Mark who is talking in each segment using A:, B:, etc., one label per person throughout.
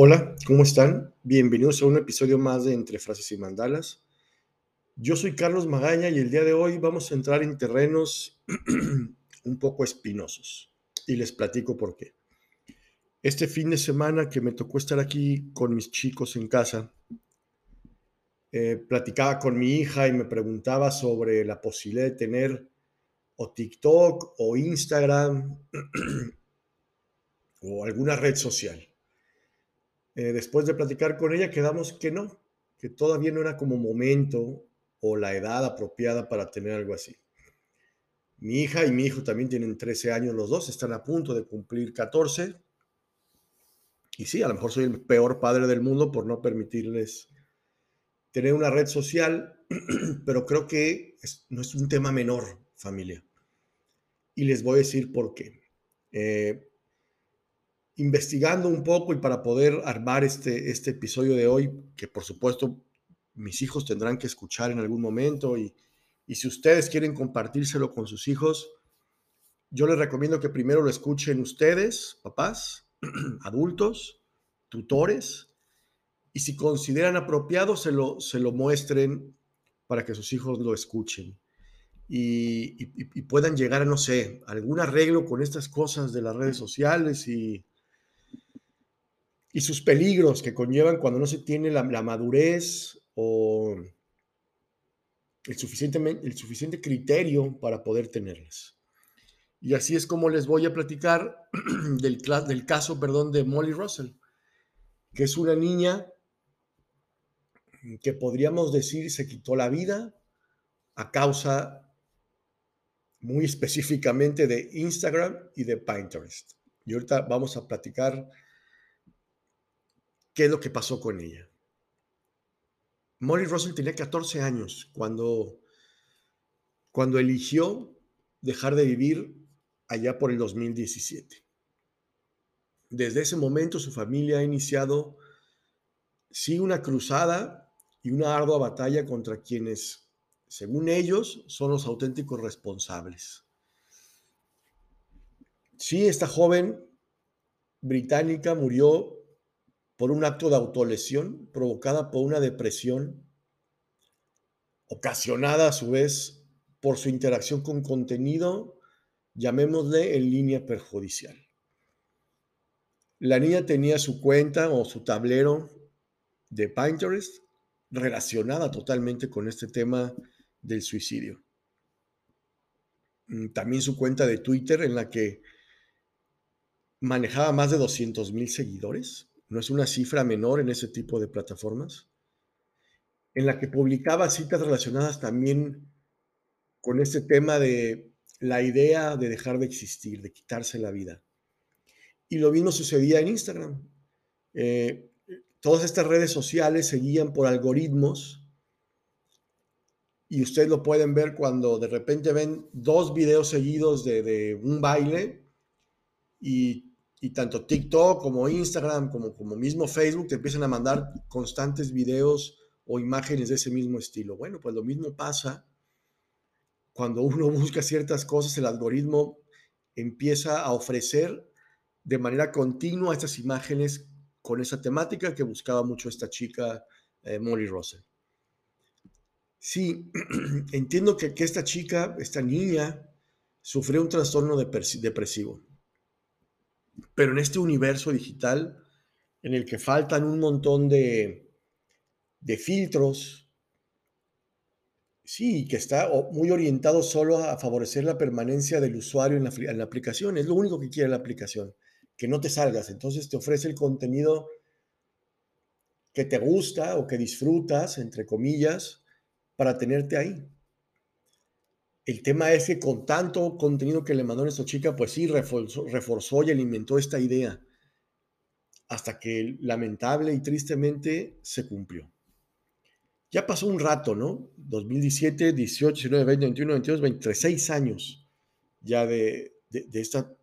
A: Hola, ¿cómo están? Bienvenidos a un episodio más de Entre Frases y Mandalas. Yo soy Carlos Magaña y el día de hoy vamos a entrar en terrenos un poco espinosos y les platico por qué. Este fin de semana que me tocó estar aquí con mis chicos en casa, eh, platicaba con mi hija y me preguntaba sobre la posibilidad de tener o TikTok o Instagram o alguna red social. Eh, después de platicar con ella, quedamos que no, que todavía no era como momento o la edad apropiada para tener algo así. Mi hija y mi hijo también tienen 13 años los dos, están a punto de cumplir 14. Y sí, a lo mejor soy el peor padre del mundo por no permitirles tener una red social, pero creo que no es un tema menor, familia. Y les voy a decir por qué. Eh, investigando un poco y para poder armar este, este episodio de hoy, que por supuesto mis hijos tendrán que escuchar en algún momento y, y si ustedes quieren compartírselo con sus hijos, yo les recomiendo que primero lo escuchen ustedes, papás, adultos, tutores, y si consideran apropiado, se lo, se lo muestren para que sus hijos lo escuchen. Y, puedan llegar a, no sé, algún arreglo con estas cosas de las redes sociales y, y sus peligros que conllevan cuando no se tiene la, madurez o el suficiente, el suficiente criterio para poder tenerlas. Y así es como les voy a platicar del, del caso perdón, de Molly Russell, que es una niña que podríamos decir se quitó la vida a causa muy específicamente de Instagram y de Pinterest. Y ahorita vamos a platicar qué es lo que pasó con ella. Molly Russell tenía 14 años cuando, cuando eligió dejar de vivir allá por el 2017. Desde ese momento su familia ha iniciado, sí, una cruzada y una ardua batalla contra quienes, según ellos, son los auténticos responsables. Sí, esta joven británica murió por un acto de autolesión provocada por una depresión, ocasionada a su vez por su interacción con contenido, llamémosle en línea perjudicial. La niña tenía su cuenta o su tablero de Pinterest relacionada totalmente con este tema del suicidio. Mm, también su cuenta de Twitter en la que manejaba más de 200 mil seguidores no es una cifra menor en ese tipo de plataformas, en la que publicaba citas relacionadas también con este tema de la idea de dejar de existir, de quitarse la vida. Y lo mismo sucedía en Instagram. Eh, todas estas redes sociales seguían por algoritmos y ustedes lo pueden ver cuando de repente ven dos videos seguidos de, de un baile y y tanto TikTok como Instagram, como, mismo Facebook, te empiezan a mandar constantes videos o imágenes de ese mismo estilo. Bueno, pues lo mismo pasa cuando uno busca ciertas cosas, el algoritmo empieza a ofrecer de manera continua estas imágenes con esa temática que buscaba mucho esta chica, eh, Molly Russell. Sí, entiendo que, que, esta chica, esta niña, sufrió un trastorno depresivo. Pero en este universo digital, en el que faltan un montón de, de filtros, sí, que está muy orientado solo a favorecer la permanencia del usuario en la, en la aplicación, es lo único que quiere la aplicación, que no te salgas. Entonces te ofrece el contenido que te gusta o que disfrutas, entre comillas, para tenerte ahí. El tema es que con tanto contenido que le mandó nuestra chica, pues sí, reforzó, y alimentó esta idea. Hasta que lamentable y tristemente se cumplió. Ya pasó un rato, ¿no? 2017, 18, 19, 20, 21, 22, 23, años ya de, de esta,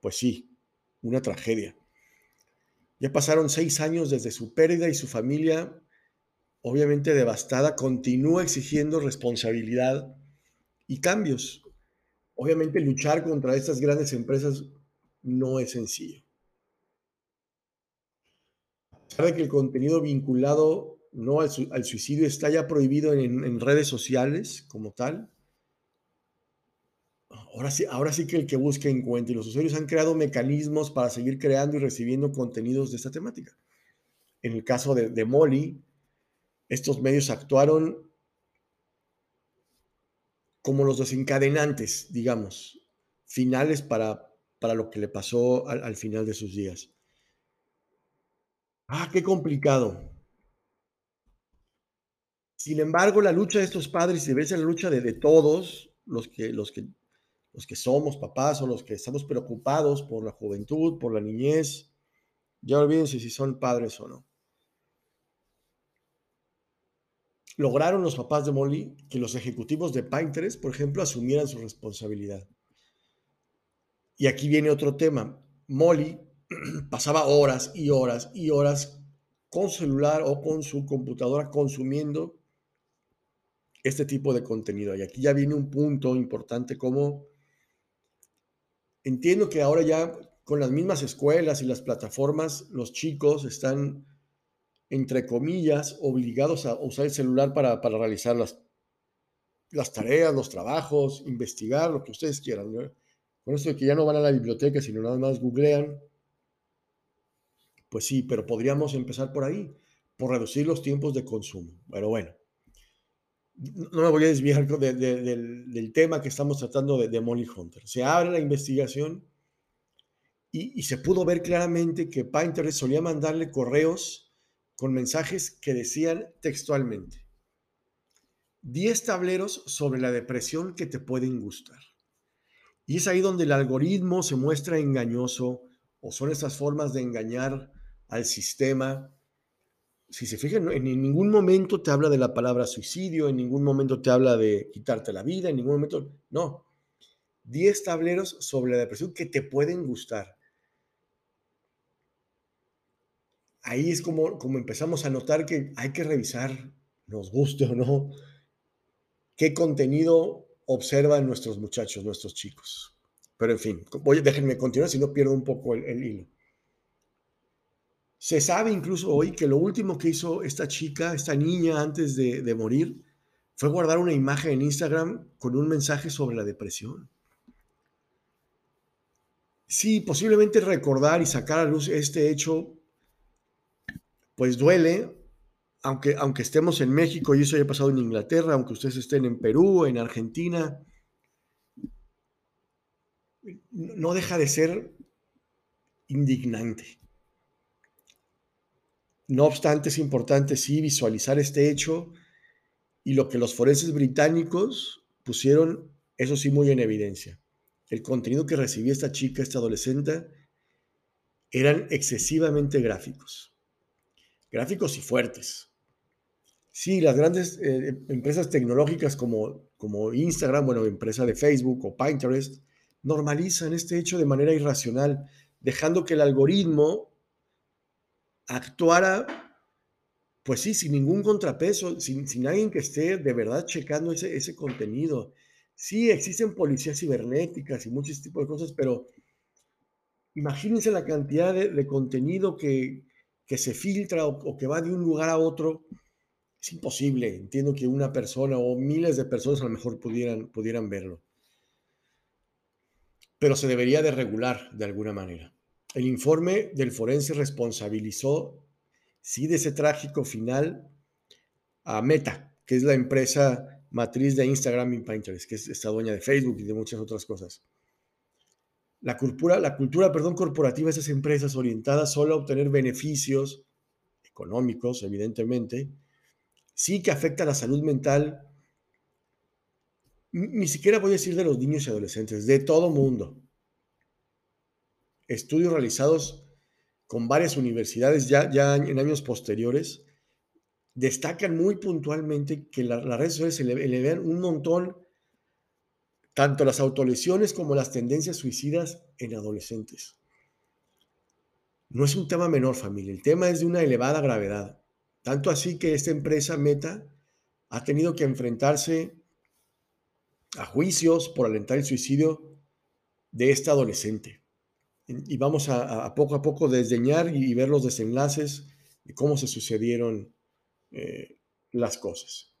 A: pues sí, una tragedia. Ya pasaron seis años desde su pérdida y su familia, obviamente devastada, continúa exigiendo responsabilidad y cambios. Obviamente luchar contra estas grandes empresas no es sencillo. sabe que el contenido vinculado no al, suicidio está ya prohibido en, redes sociales como tal. Ahora sí, ahora sí que el que busque encuentre. Los usuarios han creado mecanismos para seguir creando y recibiendo contenidos de esta temática. En el caso de, de Molly, estos medios actuaron como los desencadenantes, digamos, finales para, para lo que le pasó al, al final de sus días. Ah, qué complicado. Sin embargo, la lucha de estos padres debe ser la lucha de, de todos los que, los, que, los que somos papás o los que estamos preocupados por la juventud, por la niñez. Ya olvídense si son padres o no. Lograron los papás de Molly que los ejecutivos de Pinterest, por ejemplo, asumieran su responsabilidad. Y aquí viene otro tema. Molly pasaba horas y horas y horas con celular o con su computadora consumiendo este tipo de contenido. Y aquí ya viene un punto importante como entiendo que ahora ya con las mismas escuelas y las plataformas, los chicos están, entre comillas, obligados a usar el celular para, para realizar las, las tareas, los trabajos, investigar, lo que ustedes quieran. ¿no? Con esto de que ya no van a la biblioteca, sino nada más googlean, pues sí, pero podríamos empezar por ahí, por reducir los tiempos de consumo. Pero bueno, no me voy a desviar de, de, del, tema que estamos tratando de, Molly Hunter. Se abre la investigación y, y, se pudo ver claramente que Pinterest solía mandarle correos con mensajes que decían textualmente, 10 tableros sobre la depresión que te pueden gustar. Y es ahí donde el algoritmo se muestra engañoso o son esas formas de engañar al sistema. Si se fijan, en ningún momento te habla de la palabra suicidio, en ningún momento te habla de quitarte la vida, en ningún momento, no. 10 tableros sobre la depresión que te pueden gustar. Ahí es como, como empezamos a notar que hay que revisar, nos guste o no, qué contenido observan nuestros muchachos, nuestros chicos. Pero en fin, voy, déjenme continuar si no pierdo un poco el, hilo. Se sabe incluso hoy que lo último que hizo esta chica, esta niña antes de, de, morir, fue guardar una imagen en Instagram con un mensaje sobre la depresión. Sí, posiblemente recordar y sacar a luz este hecho, pues duele, aunque, estemos en México y eso haya pasado en Inglaterra, aunque ustedes estén en Perú, en Argentina, no deja de ser indignante. No obstante, es importante sí visualizar este hecho y lo que los forenses británicos pusieron, eso sí, muy en evidencia. El contenido que recibía esta chica, esta adolescente, eran excesivamente gráficos. Gráficos y fuertes. Sí, las grandes eh, empresas tecnológicas como, como Instagram, bueno, empresa de Facebook o Pinterest, normalizan este hecho de manera irracional, dejando que el algoritmo actuara, pues sí, sin ningún contrapeso, sin, sin alguien que esté de verdad checando ese, ese contenido. Sí, existen policías cibernéticas y muchos tipos de cosas, pero imagínense la cantidad de, de contenido que, que, se filtra o, que va de un lugar a otro. Es imposible. Entiendo que una persona o miles de personas a lo mejor pudieran, pudieran verlo. Pero se debería de regular de alguna manera. El informe del forense responsabilizó, sí, de ese trágico final a Meta, que es la empresa matriz de Instagram y Pinterest, que es esta dueña de Facebook y de muchas otras cosas. La cultura, la cultura perdón, corporativa de esas empresas orientadas solo a obtener beneficios económicos, evidentemente, sí que afecta a la salud mental, ni siquiera voy a decir de los niños y adolescentes, de todo mundo. Estudios realizados con varias universidades ya, ya en años posteriores, destacan muy puntualmente que la, las redes sociales elevan un montón tanto las autolesiones como las tendencias suicidas en adolescentes. No es un tema menor, familia, el tema es de una elevada gravedad. Tanto así que esta empresa Meta ha tenido que enfrentarse a juicios por alentar el suicidio de esta adolescente y vamos a, poco a poco desdeñar y ver los desenlaces de cómo se sucedieron eh, las cosas.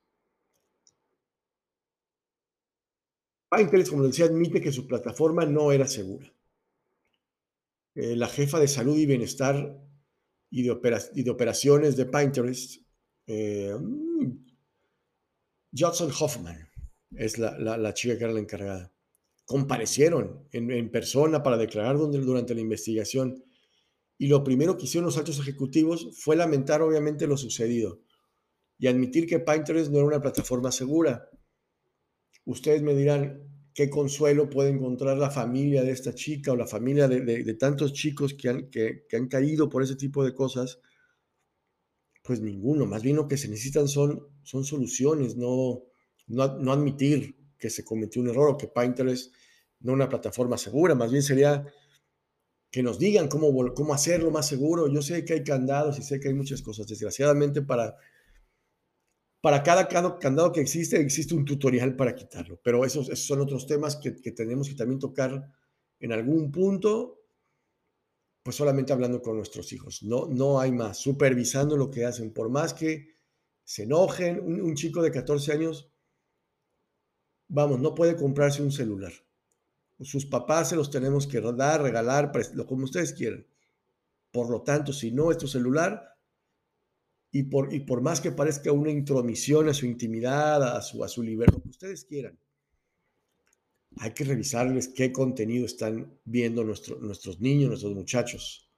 A: Pinterest, como decía, admite que su plataforma no era segura. Eh, la jefa de salud y bienestar y de, operaciones de Pinterest, eh, Johnson Hoffman, es la, chica que era la encargada. Comparecieron en, persona para declarar durante la investigación y lo primero que hicieron los altos ejecutivos fue lamentar obviamente lo sucedido y admitir que Pinterest no era una plataforma segura. Ustedes me dirán, ¿qué consuelo puede encontrar la familia de esta chica o la familia de, tantos chicos que han, caído por ese tipo de cosas? Pues ninguno, más bien lo que se necesitan son, soluciones, no, no, admitir que se cometió un error o que Pinterest no una plataforma segura, más bien sería que nos digan cómo, cómo hacerlo más seguro. Yo sé que hay candados y sé que hay muchas cosas. Desgraciadamente, para, para cada candado que existe, existe un tutorial para quitarlo. Pero esos, son otros temas que, tenemos que también tocar en algún punto, pues solamente hablando con nuestros hijos. No, no hay más, supervisando lo que hacen. Por más que se enojen, un chico de 14 años vamos, no puede comprarse un celular. Sus papás se los tenemos que dar, regalar, como ustedes quieran. Por lo tanto, si no es tu celular, y por, y por más que parezca una intromisión a su intimidad, a su, a su libertad, lo que ustedes quieran, hay que revisarles qué contenido están viendo nuestros niños, nuestros muchachos.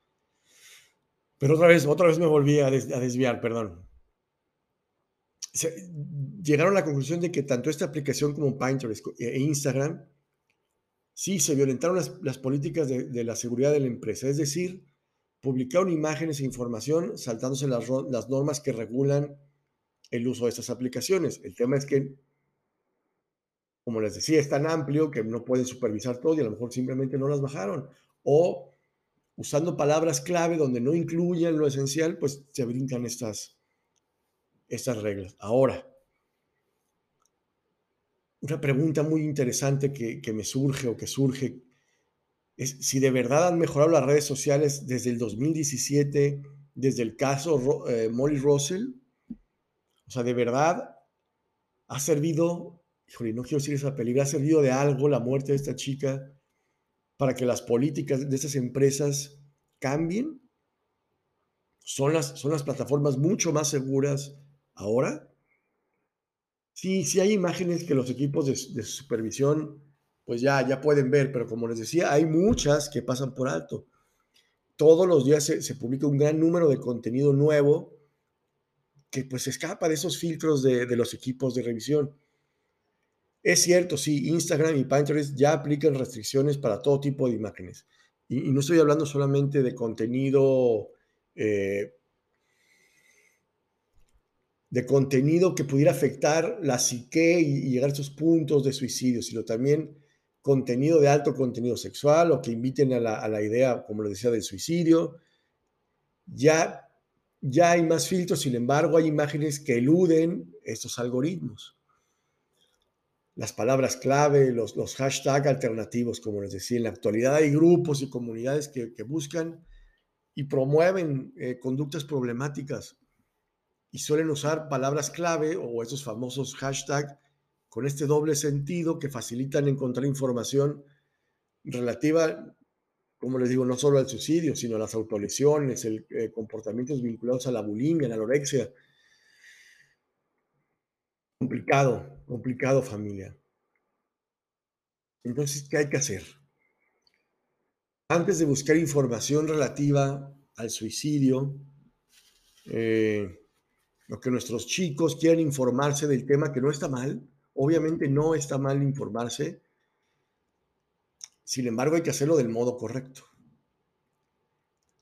A: Pero otra vez, otra vez me volví a desviar, perdón llegaron a la conclusión de que tanto esta aplicación como Pinterest e Instagram sí se violentaron las, políticas de, la seguridad de la empresa, es decir, publicaron imágenes e información saltándose las, normas que regulan el uso de estas aplicaciones. El tema es que, como les decía, es tan amplio que no pueden supervisar todo y a lo mejor simplemente no las bajaron. O usando palabras clave donde no incluyan lo esencial, pues se brincan estas, estas reglas. Ahora, una pregunta muy interesante que, me surge o que surge si de verdad han mejorado las redes sociales desde el 2017, desde el caso eh, Molly Russell. O sea, de verdad ha servido, híjole, no quiero decir esa peligro, ha servido de algo la muerte de esta chica para que las políticas de estas empresas cambien. Son las, son las plataformas mucho más seguras, Ahora, sí, sí hay imágenes que los equipos de, supervisión pues ya, ya pueden ver, pero como les decía, hay muchas que pasan por alto. Todos los días se, publica un gran número de contenido nuevo que pues escapa de esos filtros de, los equipos de revisión. Es cierto, sí, Instagram y Pinterest ya aplican restricciones para todo tipo de imágenes. Y, no estoy hablando solamente de contenido eh, de contenido que pudiera afectar la psique y, llegar a esos puntos de suicidio, sino también contenido de alto contenido sexual o que inviten a la, idea, como les decía, del suicidio. Ya, ya hay más filtros, sin embargo, hay imágenes que eluden estos algoritmos. Las palabras clave, los, los hashtags alternativos, como les decía, en la actualidad hay grupos y comunidades que, buscan y promueven eh, conductas problemáticas y suelen usar palabras clave o esos famosos hashtags con este doble sentido que facilitan encontrar información relativa, como les digo, no solo al suicidio, sino a las autolesiones, el, eh, comportamientos vinculados a la bulimia, a la anorexia. Complicado, complicado familia. Entonces, ¿qué hay que hacer? Antes de buscar información relativa al suicidio, eh, lo que nuestros chicos quieran informarse del tema, que no está mal, obviamente no está mal informarse, sin embargo hay que hacerlo del modo correcto.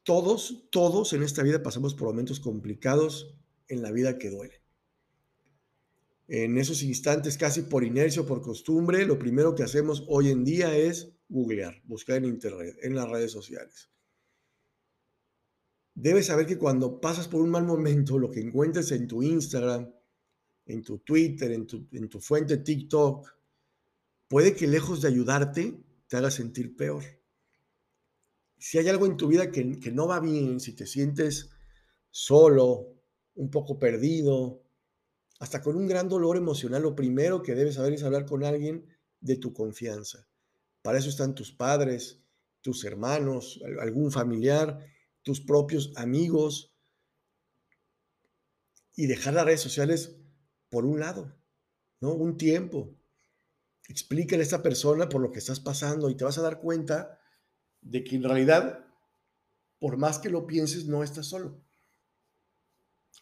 A: Todos, todos en esta vida pasamos por momentos complicados en la vida que duele. En esos instantes, casi por inercia o por costumbre, lo primero que hacemos hoy en día es googlear, buscar en internet, en las redes sociales debes saber que cuando pasas por un mal momento, lo que encuentres en tu Instagram, en tu Twitter, en tu, en tu fuente TikTok, puede que lejos de ayudarte, te haga sentir peor. Si hay algo en tu vida que, que no va bien, si te sientes solo, un poco perdido, hasta con un gran dolor emocional, lo primero que debes saber es hablar con alguien de tu confianza. Para eso están tus padres, tus hermanos, algún familiar, tus propios amigos. Y dejar las redes sociales por un lado, ¿no? Un tiempo. Explícale a esta persona por lo que estás pasando y te vas a dar cuenta de que en realidad, por más que lo pienses, no estás solo.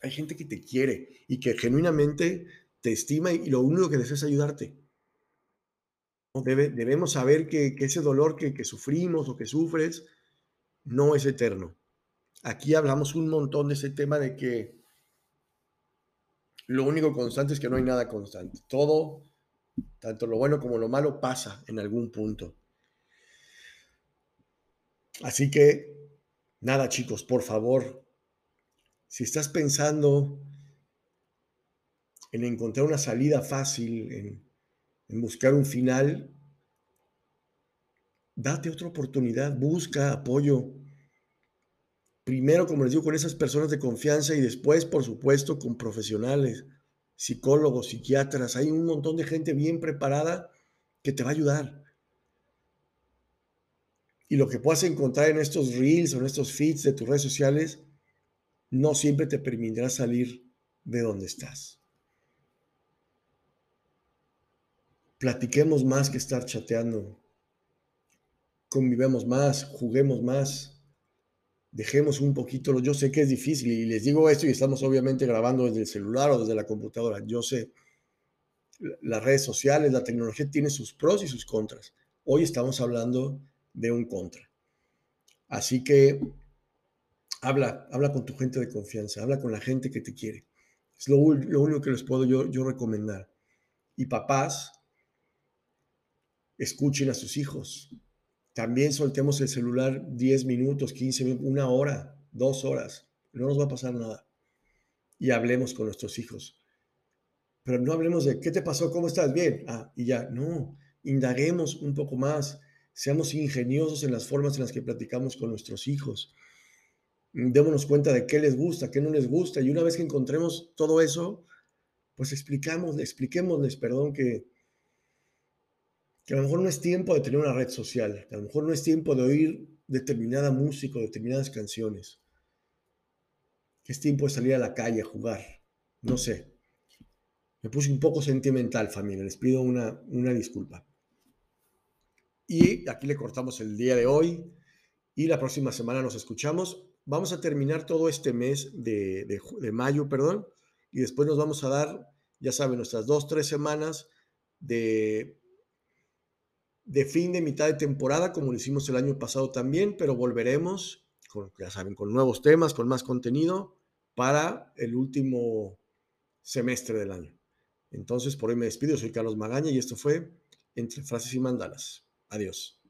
A: Hay gente que te quiere y que genuinamente te estima y lo único que desea es ayudarte. Debe, debemos saber que, ese dolor que sufrimos o que sufres no es eterno. Aquí hablamos un montón de ese tema de que lo único constante es que no hay nada constante. Todo, tanto lo bueno como lo malo, pasa en algún punto. Así que, nada chicos, por favor, si estás pensando en encontrar una salida fácil, en, buscar un final, date otra oportunidad, busca apoyo. Primero, como les digo, con esas personas de confianza y después, por supuesto, con profesionales, psicólogos, psiquiatras. Hay un montón de gente bien preparada que te va a ayudar. Y lo que puedas encontrar en estos reels o en estos feeds de tus redes sociales no siempre te permitirá salir de donde estás. Platiquemos más que estar chateando. Convivemos más, juguemos más. Dejemos un poquito, yo sé que es difícil y les digo esto y estamos obviamente grabando desde el celular o desde la computadora. Yo sé, las redes sociales, la tecnología tiene sus pros y sus contras. Hoy estamos hablando de un contra. Así que habla, habla con tu gente de confianza, habla con la gente que te quiere. Es lo, único que les puedo yo, yo recomendar. Y papás, escuchen a sus hijos. También soltemos el celular 10 minutos, 15 minutos, una hora, dos horas. No nos va a pasar nada. Y hablemos con nuestros hijos. Pero no hablemos de, ¿qué te pasó? ¿Cómo estás? Bien. Ah, y ya. No, indaguemos un poco más. Seamos ingeniosos en las formas en las que platicamos con nuestros hijos démonos cuenta de qué les gusta, qué no les gusta. Y una vez que encontremos todo eso, pues explicamos, expliquémosles, perdón, que, que a lo mejor no es tiempo de tener una red social, que a lo mejor no es tiempo de oír determinada música o determinadas canciones, que es tiempo de salir a la calle a jugar, no sé. Me puse un poco sentimental, familia, les pido una, una disculpa. Y aquí le cortamos el día de hoy y la próxima semana nos escuchamos vamos a terminar todo este mes de, mayo, perdón, y después nos vamos a dar, ya saben, nuestras dos, tres semanas de, de fin de mitad de temporada, como lo hicimos el año pasado también, pero volveremos, con, ya saben, con nuevos temas, con más contenido para el último semestre del año. Entonces, por hoy me despido, soy Carlos Magaña y esto fue Entre Frases y Mandalas. Adiós.